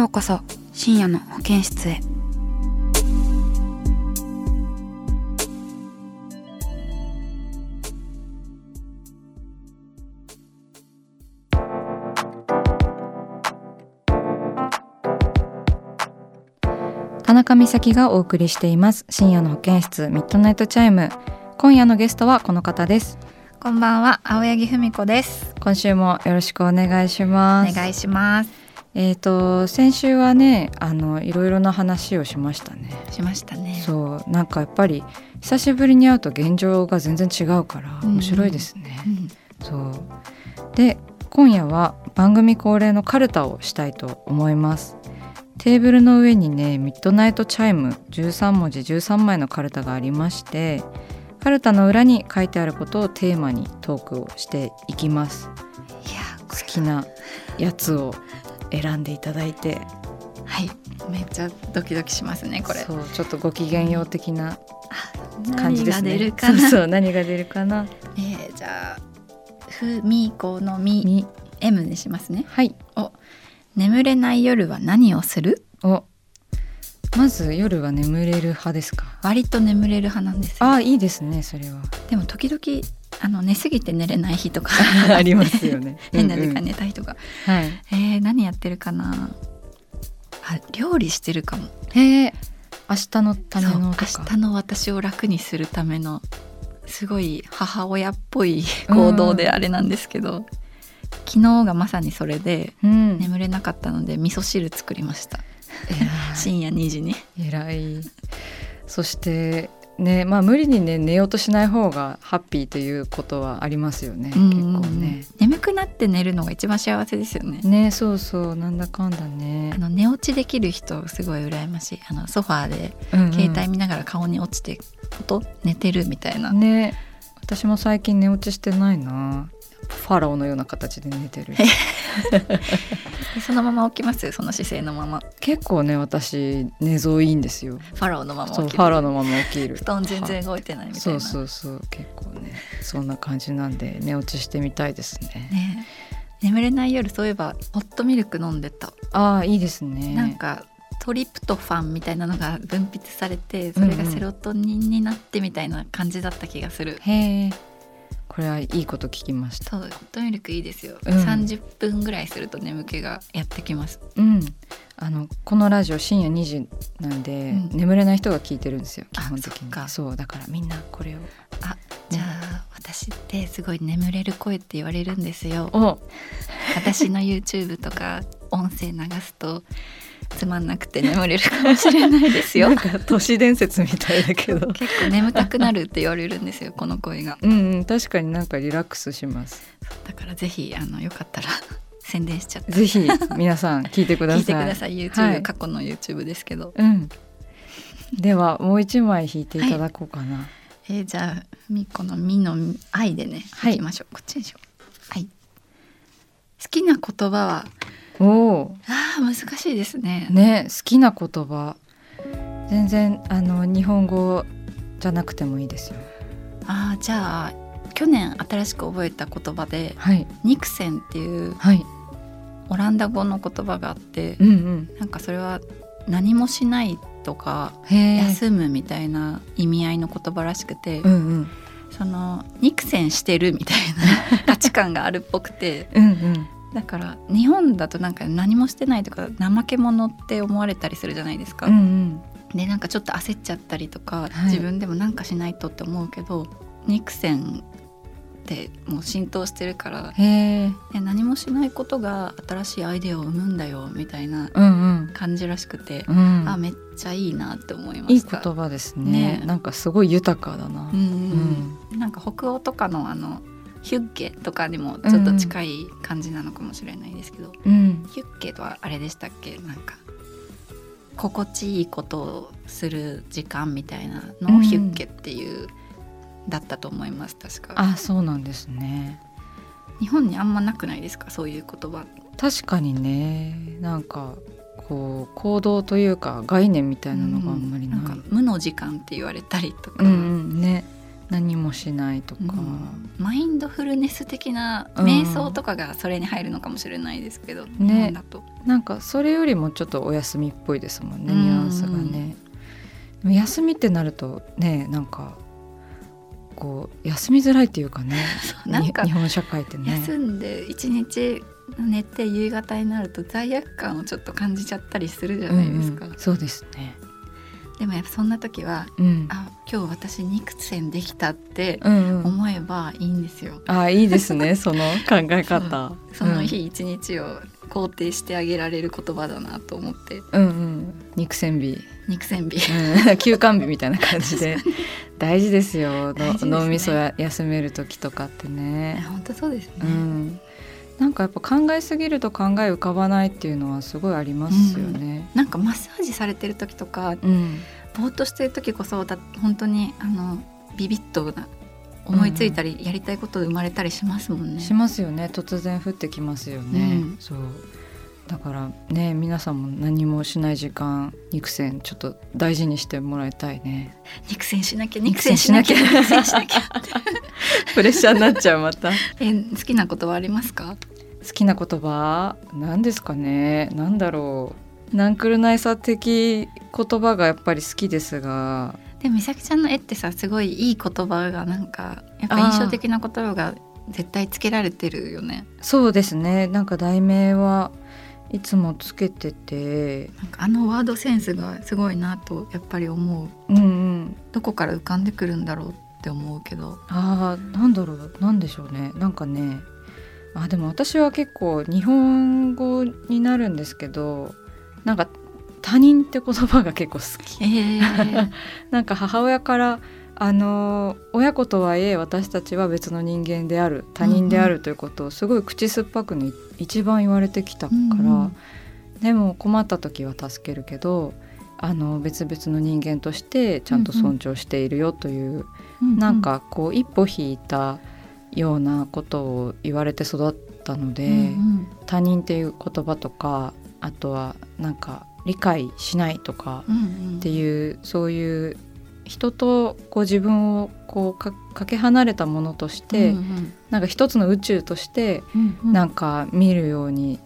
ようこそ深夜の保健室へ。田中美咲がお送りしています。深夜の保健室ミッドナイトチャイム。今夜のゲストはこの方です。こんばんは、青柳文子です。今週もよろしくお願いします。お願いします。えっ、と先週はねあのいろいろな話をしましたね。しましたね。そうなんかやっぱり久しぶりに会うと現状が全然違うからうん。面白いですね、うん。そう。で今夜は番組恒例のカルタをしたいと思います。テーブルの上にねミッドナイトチャイム13文字13枚のカルタがありましてカルタの裏に書いてあることをテーマにトークをしていきます。いや、好きなやつを選んでいただいてはい、めっちゃドキドキしますね、これ。そうちょっとご機嫌よう的なあ感じですね何が出るかな。そうそう何が出るかなえーじゃあ、ふみこのみみ M にしますね。はい眠れない夜は何をする？おまず夜は眠れる派ですか？割と眠れる派なんですよ。ああいいですねそれはでも時々あの寝すぎて寝れない日とか。ありますよね。変な時間うんうん寝た日とか。はい。えー何やってるかな？あ、料理してるかも。へえ。明日のためのとか。明日の私を楽にするためのすごい母親っぽい行動であれなんですけど、昨日がまさにそれでうん。眠れなかったので味噌汁作りました。偉深夜2時に。い偉い。そしてねまあ無理にね寝ようとしない方がハッピーということはありますよね、結構ね。眠くなって寝るのが一番幸せですよね。ねそうそうなんだかんだね。あの寝落ちできる人すごい羨ましい。あのソファーでうんうん。携帯見ながら顔に落ちてこと寝てるみたいな、ね私も最近寝落ちしてないな。ファラオのような形で寝てる。で そのまま起きますその姿勢のまま。結構ね私寝相いいんですよ。ファラオのまま起きる。ファラオのまま起きる。布団全然動いてないみたいな。そうそうそう。結構ねそんな感じなんで寝落ちしてみたいですね。ね。眠れない夜そういえばホットミルク飲んでた、ああいいですね。なんかトリプトファンみたいなのが分泌されてそれがセロトニンになってみたいな感じだった気がする、へえこれはいいこと聞きました。そうホットミルクいいですよ、うん。30分ぐらいすると眠気がやってきます。うん。あのこのラジオ深夜2時なんで、うん。眠れない人が聞いてるんですよ基あ本的に。そうだからみんなこれを。あじゃあ私ってすごい眠れる声って言われるんですよ。お。私の YouTube とか音声流すとつまんなくて眠れるかもしれないですよ。なんか都市伝説みたいだけど。結構眠たくなるって言われるんですよこの声が。うんうん確かになんかリラックスします。だからぜひあのよかったら 宣伝しちゃって。ぜひ皆さん聞いてください。聞いてください。YouTube、はい。過去の YouTube ですけど、うん。ではもう一枚引いていただこうかな、えーじゃあみこの「み」の「愛」でね、はい。いきましょう。こっちにしよう。はい。好きな言葉はおおあー難しいですね。ね好きな言葉。全然あの日本語じゃなくてもいいですよ。あーじゃあ去年新しく覚えた言葉ではい。ニクセンっていうはい。オランダ語の言葉があって、うんうん。なんかそれは何もしないとか休むみたいな意味合いの言葉らしくて、うんうん。その肉戦してるみたいな 価値観があるっぽくてうんうんだから日本だとなんか何もしてないとか怠け者って思われたりするじゃないですか。うんうん。でなんかちょっと焦っちゃったりとか、はい。自分でもなんかしないとって思うけど肉線ってもう浸透してるから何もしないことが新しいアイデアを生むんだよみたいなうん感じらしくて、うん。うんあめっちゃいいなって思いまいいした。言葉ですね。ね。なんかすごい豊かだな、うん。うん。なんか北欧とかのあのヒュッゲとかにもちょっと近い感じなのかもしれないですけど、うん。ヒュッゲとはあれでしたっけなんか心地いいことをする時間みたいなのうんをヒュッゲっていう、だったと思います確か。あそうなんですね。日本にあんまなくないですか？そういう言葉。確かにね。なんかこう行動というか概念みたいなのがあんまりない、うん。無の時間って言われたりとか、うんうん。ね何もしないとか、うん。マインドフルネス的なうん。瞑想とかがそれに入るのかもしれないですけど、ね。日本だと。なんかそれよりもちょっとお休みっぽいですもんねうん。ニュアンスがね。休みってなるとねなんかこう休みづらいっていうかね なんかに日本社会ってね。休んで一日寝て夕方になると罪悪感をちょっと感じちゃったりするじゃないですか、うんうん。そうですね。でもやっぱそんな時はうん。あ今日私肉線できたってうんうん。思えばいいんですよ、あいいですね その考え方。その日一日を肯定してあげられる言葉だなと思って。うんうん。肉線日、肉線日うん、休館日みたいな感じで。大事ですよ。ね。の脳みそや休める時とかってね。本当そうですね、うん。なんかやっぱ考えすぎると考え浮かばないっていうのはすごいありますよね。なんかマッサージされてる時とかうん。ぼーっとしてる時こそだ本当にあのビビッとな思いついたり、やりたいこと生まれたりしますもんね。しますよね。突然降ってきますよね、うん。そう。だからね皆さんも何もしない時間肉線ちょっと大事にしてもらいたいね。肉線しなきゃ肉肉線しなきゃ。線しなきゃ肉線しなきゃ プレッシャーになっちゃうまた。え好きなことはありますか？好きな言葉？何ですかね？何だろう？ナンクルナイサー的言葉がやっぱり好きですが。でも美咲ちゃんの絵ってさすごいいい言葉がなんかやっぱ印象的な言葉が絶対つけられてるよね。そうですね。なんか題名はいつもつけてて。なんかあのワードセンスがすごいなとやっぱり思う。うんうん。どこから浮かんでくるんだろうって思うけど。あーなんだろう？なんでしょうね。なんかねあでも私は結構日本語になるんですけどなんか他人って言葉が結構好き。えー、なんか母親からあの親子とはいえ私たちは別の人間である他人であるということをすごい口酸っぱくね一番言われてきたから、うん。うんでも困った時は助けるけどあの別々の人間としてちゃんと尊重しているよというなんかこう一歩引いたようなことを言われて育ったので、うんうん。他人っていう言葉とかあとはなんか理解しないとかうんうん。っていうそういう人とこう自分をこうかかけ離れたものとして、うんうん。なんか一つの宇宙としてうんうん。なんか見るように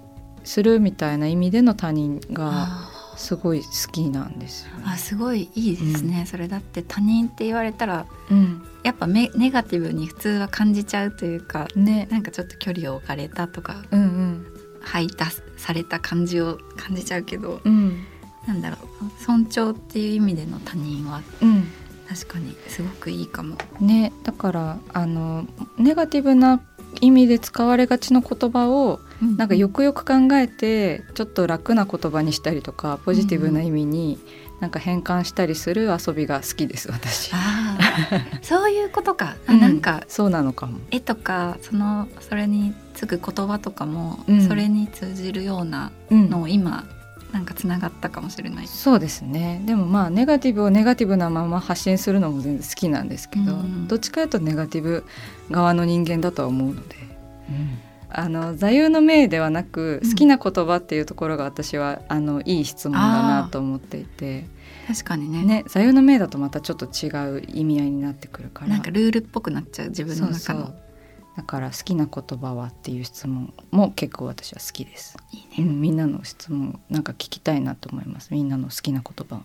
するみたいな意味での他人があすごい好きなんですよね。ーあすごいいいですね、それだって他人って言われたらうん、やっぱめネガティブに普通は感じちゃうというかね、なんかちょっと距離を置かれたとかうんうん。排他された感じを感じちゃうけどうん。なんだろう尊重っていう意味での他人はうん。確かにすごくいいかも。ね、だからあのネガティブな意味で使われがちの言葉をなんかよくよく考えてちょっと楽な言葉にしたりとかポジティブな意味になんか変換したりする遊びが好きです私。そういうことか、あうん。なんかそうなのかも。絵とかそのそれにつく言葉とかも、うん。それに通じるようなうん。のを今なんかつながったかもしれない。そうですね。でもまあネガティブをネガティブなまま発信するのも全然好きなんですけど、うん。どっちかというとネガティブ側の人間だとは思うので、あの座右の銘ではなくうん好きな言葉っていうところが私はあのいい質問だなと思っていて、確かにね。ね、座右の銘だとまたちょっと違う意味合いになってくるから。なんかルールっぽくなっちゃう自分の中のだから好きな言葉はっていう質問も結構私は好きです、いいね。うん、みんなの質問なんか聞きたいなと思います。みんなの好きな言葉。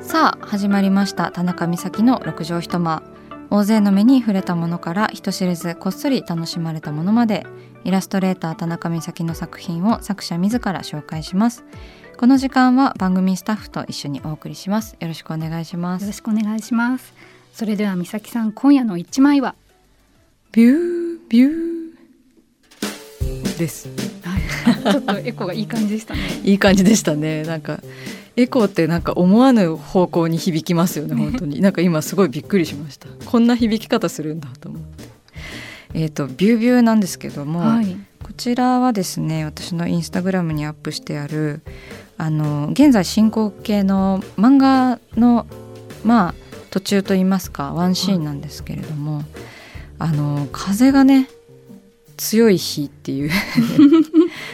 さあ始まりました。田中美咲の六畳一間大勢の目に触れたものから人知れずこっそり楽しまれたものまでイラストレーター田中美咲の作品を作者自ら紹介します。この時間は番組スタッフと一緒にお送りします。よろしくお願いしまよろすしくお願いします。それでは美咲さん今夜の一枚は？ビュービュー。です ちょっとエコがいい感じでしたね。いい感じでしたね。なんかエコーってなんか思わぬ方向に響きますよね 本当に。なんか今すごいびっくりしました。こんな響き方するんだと思って。えっ、とビュービューなんですけども、はい。こちらはですね私のインスタグラムにアップしてあるあの現在進行形の漫画のまあ途中といいますかワンシーンなんですけれども、あの風がね強い日っていう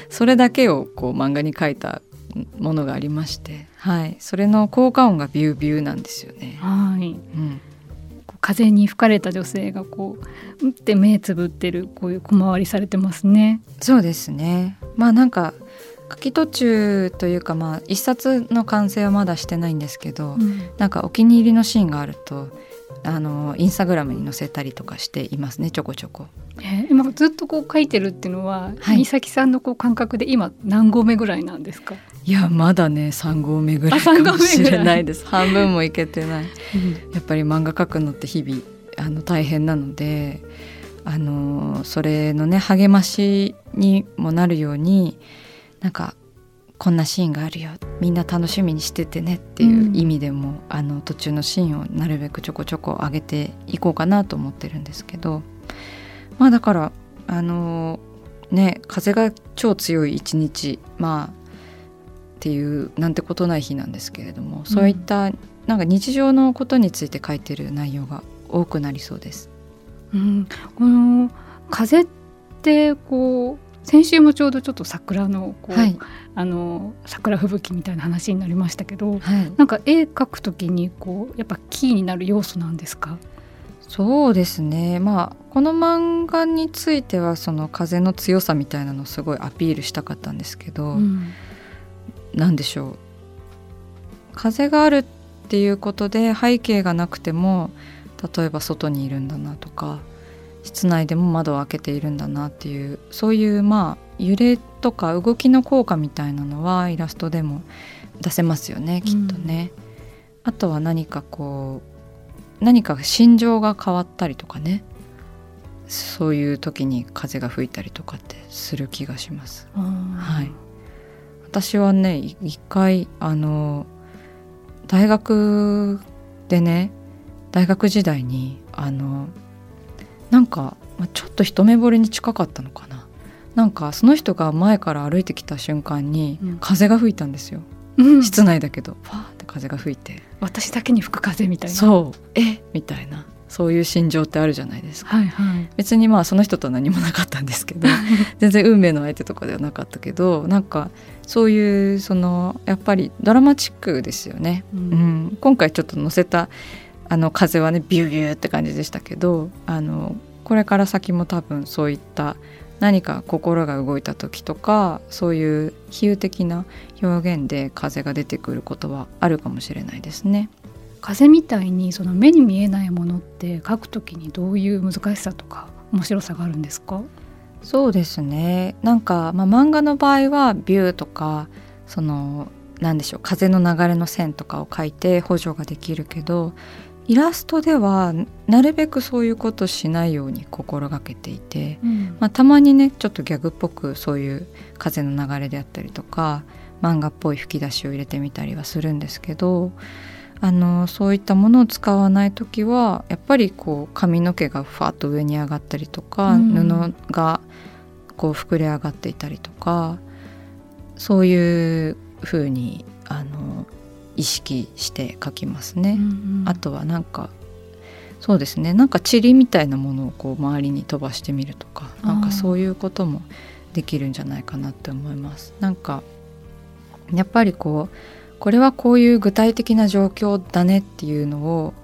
それだけをこう漫画に書いたものがありまして、はい、それの効果音がビュービューなんですよね。はい。うん、風に吹かれた女性がこううんって目つぶってるこういう小回りされてますね。そうですね。まあなんか書き途中というかまあ一冊の完成はまだしてないんですけど、なんかお気に入りのシーンがあるとあのインスタグラムに載せたりとかしていますねちょこちょこ。えー今ずっとこう書いてるっていうのは、はい。美咲さんのこう感覚で今何合目ぐらいなんですか、いやまだね3合目ぐらいあ三合目ぐらい。かもしれないです。半分もいけてない。やっぱり漫画描くのって日々あの大変なのであのそれのね励ましにもなるようになんかこんなシーンがあるよ。みんな楽しみにしててねっていう意味でも、あの途中のシーンをなるべくちょこちょこ上げていこうかなと思ってるんですけど。まあだからあのね風が超強い一日まあっていうなんてことない日なんですけれどもそういったなんか日常のことについて書いてる内容が多くなりそうです。うん、この風ってこう先週もちょうどちょっと桜のこう、はい、あの桜吹雪みたいな話になりましたけどはい、なんか絵描くときにこうやっぱキーになる要素なんですか？そうですね。まあこの漫画についてはその風の強さみたいなのをすごいアピールしたかったんですけど、うん。なんでしょう。風があるっていうことで背景がなくても例えば外にいるんだなとか室内でも窓を開けているんだなっていうそういうまあ揺れとか動きの効果みたいなのはイラストでも出せますよねきっとね。あとは何かこう何か心情が変わったりとかねそういう時に風が吹いたりとかってする気がします。は、はい私はねい一回あの大学でね大学時代にあのなんかまあちょっと一目惚れに近かったのかな。なんかその人が前から歩いてきた瞬間にうん。風が吹いたんですよ、うん。室内だけど。ファーって風が吹いて。私だけに吹く風みたいな。そう。え？みたいな。そういう心情ってあるじゃないですか。はいはい。別にまあその人とは何もなかったんですけど。全然運命の相手とかではなかったけど。なんかそういうそのやっぱりドラマチックですよね、ううんん、今回ちょっと載せたあの風はねビュービューって感じでしたけどあのこれから先も多分そういった何か心が動いた時とかそういう比喩的な表現で風が出てくることはあるかもしれないですね。風みたいにその目に見えないものって描くときにどういう難しさとか面白さがあるんですか？そうですねなんか、まあ、漫画の場合はビューとかそのなんでしょう風の流れの線とかを書いて補助ができるけどイラストではなるべくそういうことしないように心がけていて、まあ、たまにねちょっとギャグっぽくそういう風の流れであったりとか漫画っぽい吹き出しを入れてみたりはするんですけどあのそういったものを使わない時はやっぱりこう髪の毛がふわっと上に上がったりとか、うん。布がこう膨れ上がっていたりとかそういう風にあの意識して描きますね。あとはなんかそうですねなんか塵みたいなものをこう周りに飛ばしてみるとかなんかそういうこともできるんじゃないかなって思います。なんかやっぱりこうこれはこういう具体的な状況だねっていうのを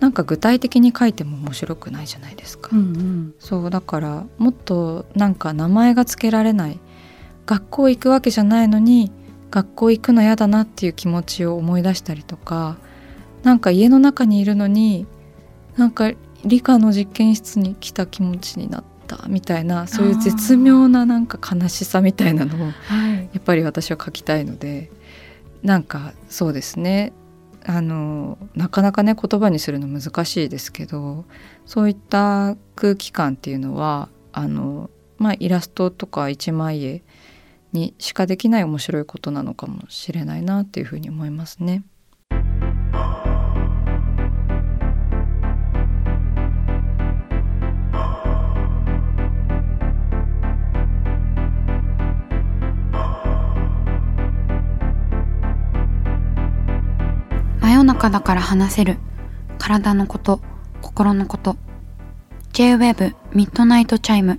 なんか具体的に書いても面白くないじゃないですか。うんうんそうだからもっとなんか名前が付けられない学校行くわけじゃないのに学校行くの嫌だなっていう気持ちを思い出したりとかなんか家の中にいるのになんか理科の実験室に来た気持ちになったみたいなそういう絶妙ななんか悲しさみたいなのをはい。やっぱり私は書きたいのでなんかそうですね。あのなかなかね言葉にするの難しいですけどそういった空気感っていうのはあの、まあ、イラストとか一枚絵にしかできない面白いことなのかもしれないなっていうふうに思いますね。真夜中だから話せる。体のこと心のこと。 J-WAVE ミッドナイトチャイム